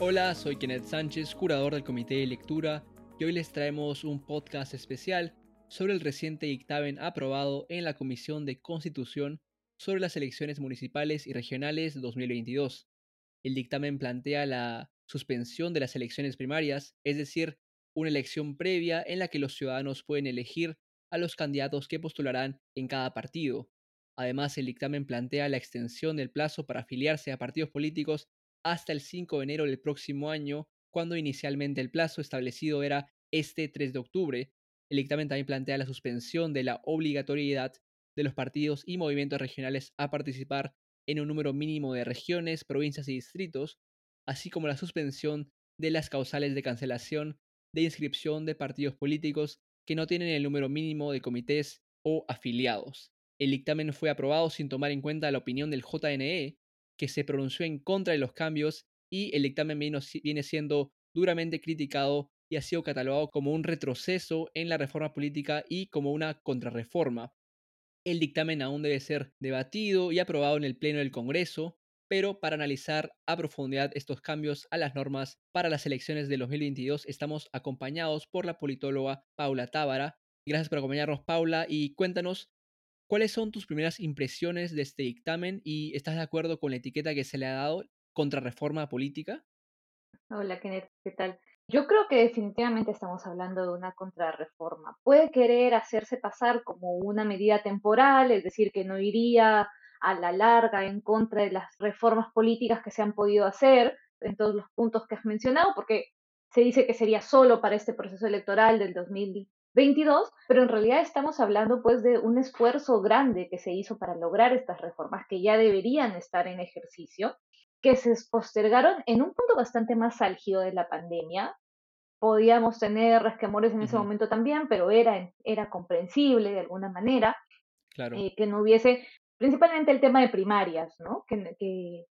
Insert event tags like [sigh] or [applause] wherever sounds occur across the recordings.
Hola, soy Kenneth Sánchez, curador del Comité de Lectura, y hoy les traemos un podcast especial sobre el reciente dictamen aprobado en la Comisión de Constitución sobre las elecciones municipales y regionales 2022. El dictamen plantea la suspensión de las elecciones primarias, es decir, una elección previa en la que los ciudadanos pueden elegir a los candidatos que postularán en cada partido. Además, el dictamen plantea la extensión del plazo para afiliarse a partidos políticos hasta el 5 de enero del próximo año, cuando inicialmente el plazo establecido era este 3 de octubre. El dictamen también plantea la suspensión de la obligatoriedad de los partidos y movimientos regionales a participar en un número mínimo de regiones, provincias y distritos, así como la suspensión de las causales de cancelación de inscripción de partidos políticos que no tienen el número mínimo de comités o afiliados. El dictamen fue aprobado sin tomar en cuenta la opinión del JNE, que se pronunció en contra de los cambios y el dictamen viene siendo duramente criticado y ha sido catalogado como un retroceso en la reforma política y como una contrarreforma. El dictamen aún debe ser debatido y aprobado en el Pleno del Congreso, pero para analizar a profundidad estos cambios a las normas para las elecciones de 2022 estamos acompañados por la politóloga Paula Tábara. Gracias por acompañarnos, Paula, y cuéntanos ¿Cuáles son tus primeras impresiones de este dictamen y estás de acuerdo con la etiqueta que se le ha dado contra reforma política? Hola, Kenneth, ¿qué tal? Yo creo que definitivamente estamos hablando de una contrarreforma. Puede querer hacerse pasar como una medida temporal, es decir, que no iría a la larga en contra de las reformas políticas que se han podido hacer en todos los puntos que has mencionado, porque se dice que sería solo para este proceso electoral del 2020 22, pero en realidad estamos hablando pues de un esfuerzo grande que se hizo para lograr estas reformas que ya deberían estar en ejercicio, que se postergaron en un punto bastante más álgido de la pandemia. Podíamos tener resquemores en ese momento también, pero era, era comprensible de alguna manera claro. Eh, que no hubiese, principalmente el tema de primarias, ¿no? que, que,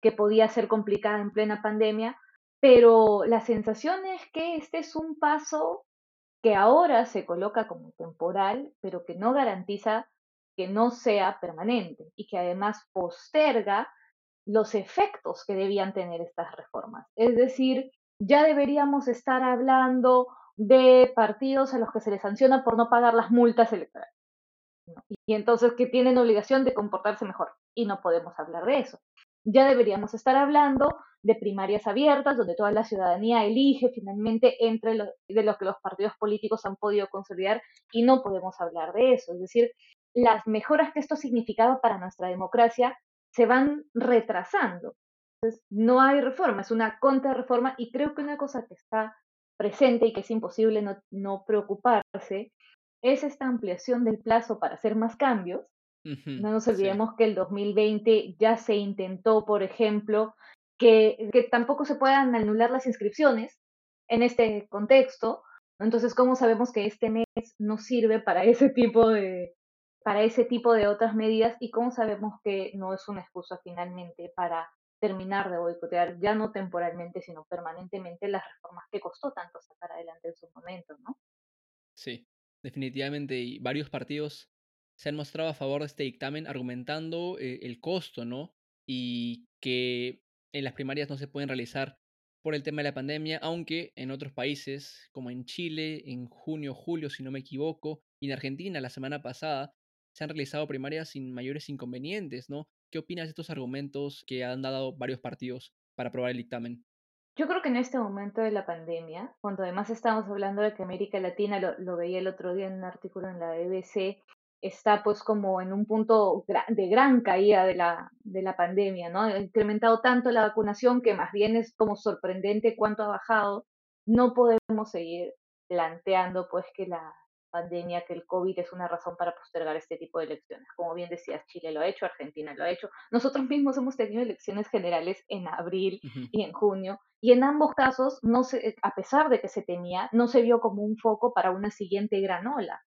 que podía ser complicada en plena pandemia, pero la sensación es que este es un paso que ahora se coloca como temporal, pero que no garantiza que no sea permanente y que además posterga los efectos que debían tener estas reformas. Es decir, ya deberíamos estar hablando de partidos a los que se les sanciona por no pagar las multas electorales. Y entonces que tienen obligación de comportarse mejor. Y no podemos hablar de eso. Ya deberíamos estar hablando de primarias abiertas, donde toda la ciudadanía elige finalmente entre los, de lo que los partidos políticos han podido consolidar y no podemos hablar de eso. Es decir, las mejoras que esto significaba para nuestra democracia se van retrasando. Entonces, no hay reforma, es una contrarreforma y creo que una cosa que está presente y que es imposible no preocuparse es esta ampliación del plazo para hacer más cambios. No nos olvidemos que el 2020 ya se intentó, por ejemplo, que, tampoco se puedan anular las inscripciones en este contexto. Entonces, ¿cómo sabemos que este mes no sirve para [laughs] ese tipo de, para ese tipo de otras medidas y cómo sabemos que no es una excusa finalmente para terminar de boicotear, ya no temporalmente, sino permanentemente, las reformas que costó tanto sacar adelante en su momento, ¿no? Sí, definitivamente, y varios partidos se han mostrado a favor de este dictamen argumentando eh, el costo, ¿no? Y que en las primarias no se pueden realizar por el tema de la pandemia, aunque en otros países, como en Chile, en junio, julio, si no me equivoco, y en Argentina la semana pasada, se han realizado primarias sin mayores inconvenientes, ¿no? ¿Qué opinas de estos argumentos que han dado varios partidos para aprobar el dictamen? Yo creo que en este momento de la pandemia, cuando además estamos hablando de que América Latina, lo, lo veía el otro día en un artículo en la BBC, está pues como en un punto de gran caída de la, de la pandemia, ¿no? Ha incrementado tanto la vacunación que más bien es como sorprendente cuánto ha bajado. No podemos seguir planteando pues que la pandemia, que el COVID es una razón para postergar este tipo de elecciones. Como bien decías, Chile lo ha hecho, Argentina lo ha hecho. Nosotros mismos hemos tenido elecciones generales en abril y en junio, y en ambos casos, no se, a pesar de que se tenía, no se vio como un foco para una siguiente gran ola.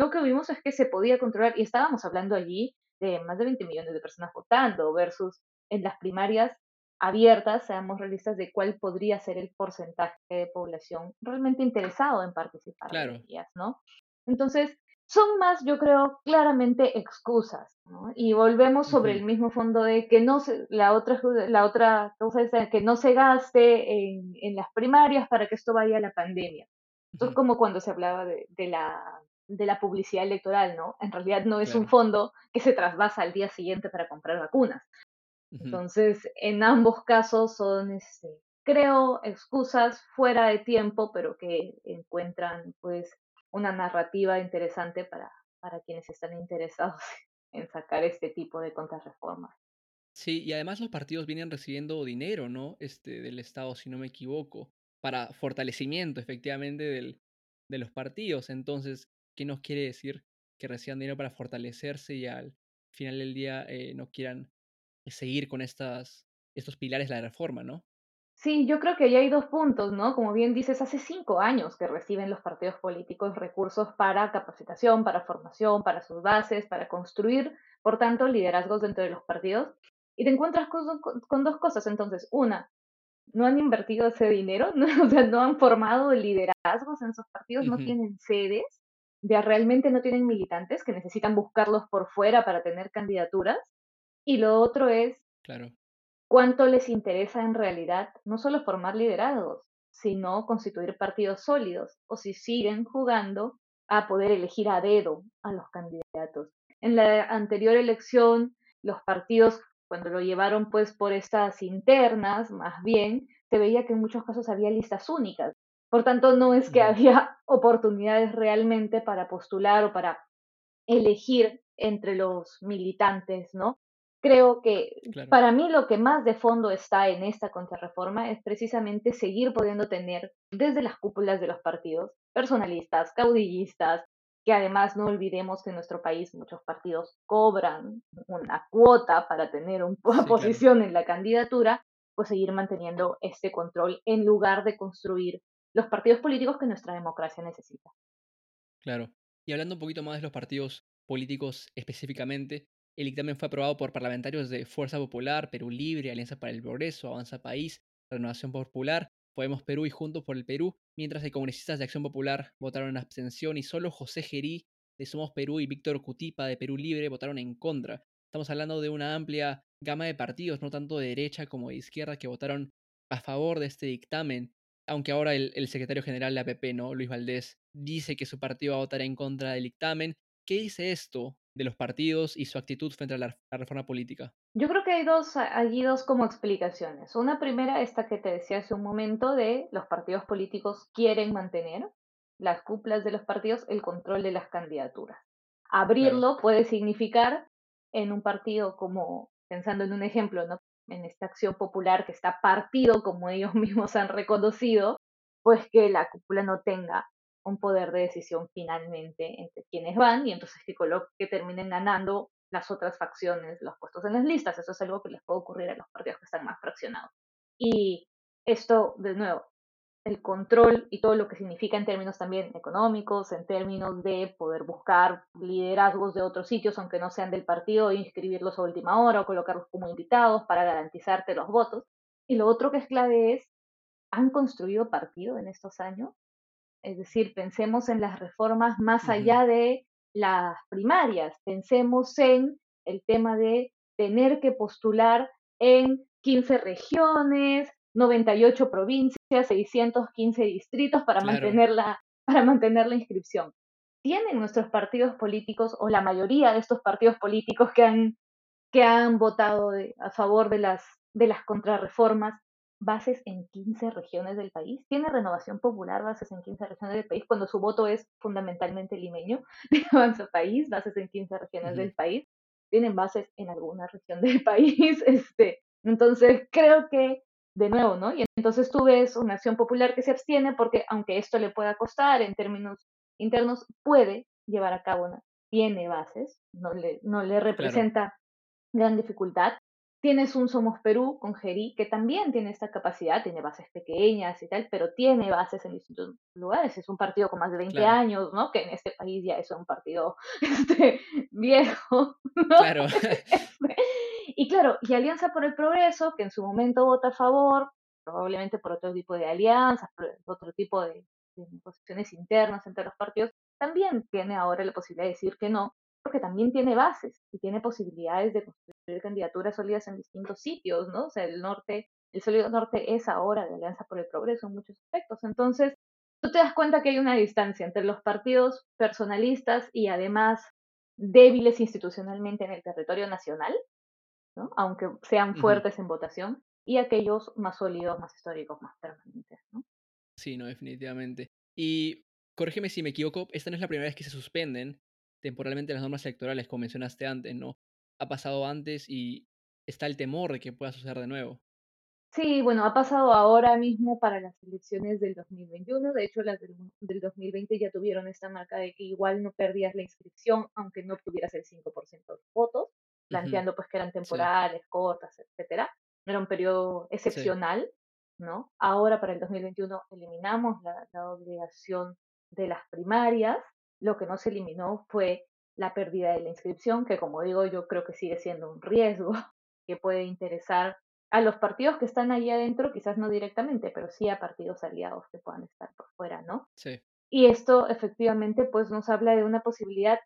Lo que vimos es que se podía controlar y estábamos hablando allí de más de 20 millones de personas votando versus en las primarias abiertas, seamos realistas de cuál podría ser el porcentaje de población realmente interesado en participar claro. en ellas, ¿no? Entonces, son más, yo creo, claramente excusas, ¿no? Y volvemos sobre el mismo fondo de que no se, la otra, la otra cosa es que no se gaste en, en las primarias para que esto vaya a la pandemia. Esto es como cuando se hablaba de, de, la, de la publicidad electoral, ¿no? En realidad no es un fondo que se trasvasa al día siguiente para comprar vacunas. Entonces, en ambos casos son, este, creo, excusas fuera de tiempo, pero que encuentran, pues, una narrativa interesante para, para quienes están interesados [laughs] en sacar este tipo de contrarreformas. Sí, y además los partidos vienen recibiendo dinero, ¿no? Este, del Estado, si no me equivoco, para fortalecimiento, efectivamente, del, de los partidos. Entonces, ¿qué nos quiere decir que reciban dinero para fortalecerse y al final del día eh, no quieran seguir con estas, estos pilares de la reforma, ¿no? Sí, yo creo que ya hay dos puntos, ¿no? Como bien dices, hace cinco años que reciben los partidos políticos recursos para capacitación, para formación, para sus bases, para construir, por tanto, liderazgos dentro de los partidos. Y te encuentras con, dos cosas. Entonces, una, no han invertido ese dinero, [laughs] ¿no? o sea, no han formado liderazgos en sus partidos, no tienen sedes, ya realmente no tienen militantes que necesitan buscarlos por fuera para tener candidaturas. Y lo otro es claro cuánto les interesa en realidad no solo formar liderados, sino constituir partidos sólidos, o si siguen jugando a poder elegir a dedo a los candidatos. En la anterior elección, los partidos, cuando lo llevaron pues por estas internas, más bien, se veía que en muchos casos había listas únicas. Por tanto, no es que había [laughs] oportunidades realmente para postular o para elegir entre los militantes, ¿no? creo que para mí lo que más de fondo está en esta contrarreforma es precisamente seguir pudiendo tener desde las cúpulas de los partidos personalistas, caudillistas, que además no olvidemos que en nuestro país muchos partidos cobran una cuota para tener una [laughs] posición en la candidatura, pues seguir manteniendo este control en lugar de construir los partidos políticos que nuestra democracia necesita. Claro. Y hablando un poquito más de los partidos políticos específicamente, el dictamen fue aprobado por parlamentarios de Fuerza Popular, Perú Libre, Alianza para el Progreso, Avanza País, Renovación Popular, Podemos Perú y Juntos por el Perú, mientras que congresistas de Acción Popular votaron en abstención y solo José Gerí de Somos Perú y Víctor Cutipa de Perú Libre votaron en contra. Estamos hablando de una amplia gama de partidos, no tanto de derecha como de izquierda, que votaron a favor de este dictamen, aunque ahora el, el secretario general de APP, ¿no? Luis Valdés, dice que su partido va a votar en contra del dictamen. ¿Qué dice esto de los partidos y su actitud frente a la, reforma política? Yo creo que hay dos, allí dos como explicaciones. Una primera, esta que te decía hace un momento, de los partidos políticos quieren mantener las cúpulas de los partidos el control de las candidaturas. Abrirlo puede significar en un partido como, pensando en un ejemplo, ¿no? En esta acción popular que está partido, como ellos [laughs] mismos han reconocido, pues que la cúpula no tenga un poder de decisión finalmente entre quienes van y entonces que, que terminen ganando las otras facciones los puestos en las listas. Eso es algo que les puede ocurrir a los partidos que están más fraccionados. Y esto, de nuevo, el control y todo lo que significa en términos también económicos, en términos de poder buscar liderazgos de otros sitios, aunque no sean del partido, e inscribirlos a última hora o colocarlos como invitados para garantizarte los votos. Y lo otro que es clave es, ¿han construido partido en estos años? Es decir, pensemos en las reformas más allá de las primarias, pensemos en el tema de tener que postular en 15 regiones, 98 provincias, 615 distritos para, mantener la, para mantener la inscripción. ¿Tienen nuestros partidos políticos o la mayoría de estos partidos políticos que han, que han votado a favor de las, de las contrarreformas bases en 15 regiones del país. Tiene Renovación Popular bases en 15 regiones del país cuando su voto es fundamentalmente limeño [laughs] de Avanza País, bases en 15 regiones del país. Tienen bases en alguna región del [laughs] país. Este, entonces, creo que, de nuevo, ¿no? Y entonces tú ves una acción popular que se abstiene porque, aunque esto le pueda costar en términos internos, puede llevar a cabo una, tiene bases, no le, no le representa gran dificultad Tienes un Somos Perú con Geri, que también tiene esta capacidad, tiene bases pequeñas y tal, pero tiene bases en distintos lugares. Es un partido con más de 20 años, ¿no? Que en este país ya es un partido [laughs] este, viejo, ¿no? Claro. [laughs] Y claro, y Alianza por el Progreso, que en su momento vota a favor, probablemente por otro tipo de alianzas, por otro tipo de, negociaciones internas entre los partidos, también tiene ahora la posibilidad de decir que no, porque también tiene bases y tiene posibilidades de construir candidaturas sólidas en distintos sitios, ¿no? O sea, el norte, el sólido norte es ahora de Alianza por el Progreso en muchos aspectos. Entonces, tú te das cuenta que hay una distancia entre los partidos personalistas y además débiles institucionalmente en el territorio nacional, ¿no? aunque sean fuertes en votación, y aquellos más sólidos, más históricos, más permanentes. ¿no? Sí, no, definitivamente. Y corrígeme si me equivoco, esta no es la primera vez que se suspenden temporalmente las normas electorales, como mencionaste antes, ¿no? Ha pasado antes y está el temor de que pueda suceder de nuevo. Sí, bueno, ha pasado ahora mismo para las elecciones del 2021. De hecho, las del, 2020 ya tuvieron esta marca de que igual no perdías la inscripción, aunque no obtuvieras el 5% de los votos, planteando pues que eran temporales, cortas, etcétera. Era un periodo excepcional, ¿no? Ahora para el 2021 eliminamos la, la obligación de las primarias. Lo que no se eliminó fue la pérdida de la inscripción, que como digo, yo creo que sigue siendo un riesgo [laughs] que puede interesar a los partidos que están ahí adentro, quizás no directamente, pero sí a partidos aliados que puedan estar por fuera, ¿no? Sí. Y esto efectivamente pues nos habla de una posibilidad,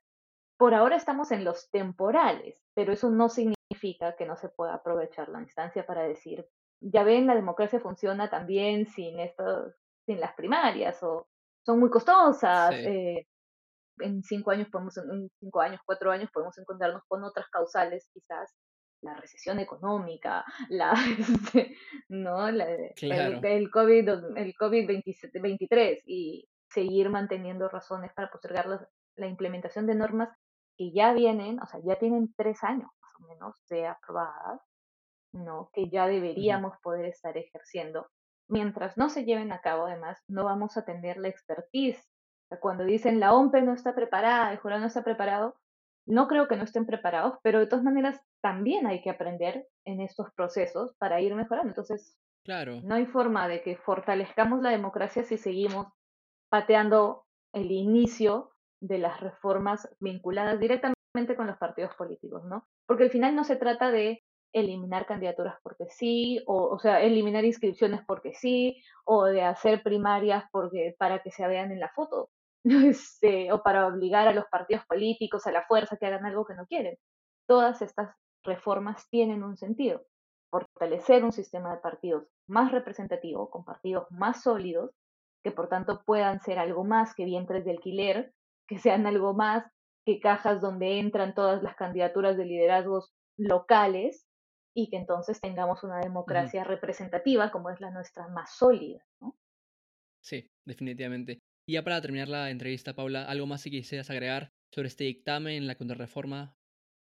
por ahora estamos en los temporales, pero eso no significa que no se pueda aprovechar la instancia para decir, ya ven, la democracia funciona también sin estos, sin las primarias, o son muy costosas, eh, en cinco años podemos, en cinco años, cuatro años podemos encontrarnos con otras causales quizás la recesión económica, [laughs] la, este, ¿no? el, el, COVID, el COVID-23 y seguir manteniendo razones para postergar la, implementación de normas que ya vienen, o sea, ya tienen tres años más o menos de aprobadas, ¿no? Que ya deberíamos poder estar ejerciendo. Mientras no se lleven a cabo, además, no vamos a tener la expertise. cuando dicen la OMPE no está preparada, el jurado no está preparado, no creo que no estén preparados, pero de todas maneras también hay que aprender en estos procesos para ir mejorando. Entonces, claro. no hay forma de que fortalezcamos la democracia si seguimos pateando el inicio de las reformas vinculadas directamente con los partidos políticos, ¿no? Porque al final no se trata de eliminar candidaturas porque sí, o, o sea, eliminar inscripciones porque sí, o de hacer primarias porque, para que se vean en la foto. [laughs] Este, o para obligar a los partidos políticos a la fuerza que hagan algo que no quieren. Todas estas reformas tienen un sentido. Fortalecer un sistema de partidos más representativo, con partidos más sólidos, que por tanto puedan ser algo más que vientres de alquiler, que sean algo más que cajas donde entran todas las candidaturas de liderazgos locales y que entonces tengamos una democracia representativa como es la nuestra más sólida. ¿no? Sí, definitivamente. Y ya para terminar la entrevista, Paula, ¿algo más que quisieras agregar sobre este dictamen, la contrarreforma?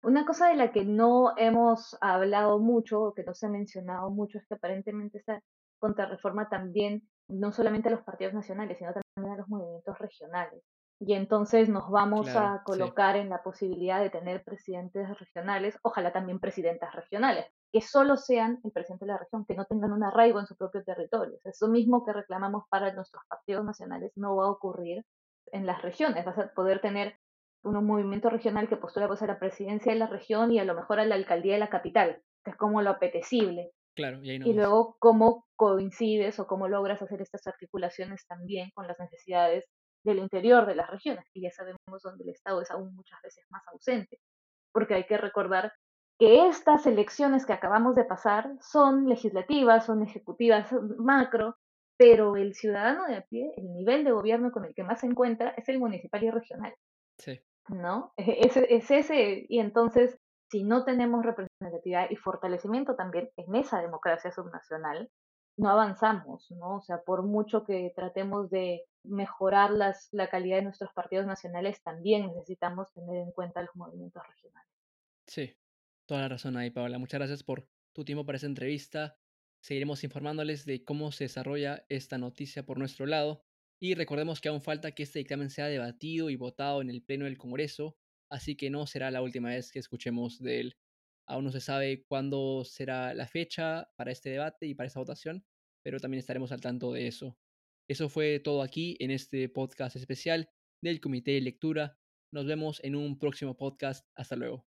Una cosa de la que no hemos hablado mucho, o que no se ha mencionado mucho, es que aparentemente esta contrarreforma también, no solamente a los partidos nacionales, sino también a los movimientos regionales. Y entonces nos vamos a colocar en la posibilidad de tener presidentes regionales, ojalá también presidentas regionales, que solo sean el presidente de la región, que no tengan un arraigo en su propio territorio. Eso mismo que reclamamos para nuestros partidos nacionales no va a ocurrir en las regiones. Vas a poder tener un movimiento regional que postula pues, a la presidencia de la región y a lo mejor a la alcaldía de la capital, que es como lo apetecible. Claro, y, y luego cómo coincides o cómo logras hacer estas articulaciones también con las necesidades del interior de las regiones, y ya sabemos donde el Estado es aún muchas veces más ausente, porque hay que recordar que estas elecciones que acabamos de pasar son legislativas, son ejecutivas, macro, pero el ciudadano de a pie, el nivel de gobierno con el que más se encuentra es el municipal y regional. Sí. ¿No? Es, es ese, y entonces, si no tenemos representatividad y fortalecimiento también en esa democracia subnacional, no avanzamos, ¿no? O sea, por mucho que tratemos de mejorar las, la calidad de nuestros partidos nacionales, también necesitamos tener en cuenta los movimientos regionales. Sí, toda la razón ahí, Paola. Muchas gracias por tu tiempo para esta entrevista. Seguiremos informándoles de cómo se desarrolla esta noticia por nuestro lado. Y recordemos que aún falta que este dictamen sea debatido y votado en el Pleno del Congreso, así que no será la última vez que escuchemos de él. Aún no se sabe cuándo será la fecha para este debate y para esta votación, pero también estaremos al tanto de eso. Eso fue todo aquí en este podcast especial del Comité de Lectura. Nos vemos en un próximo podcast. Hasta luego.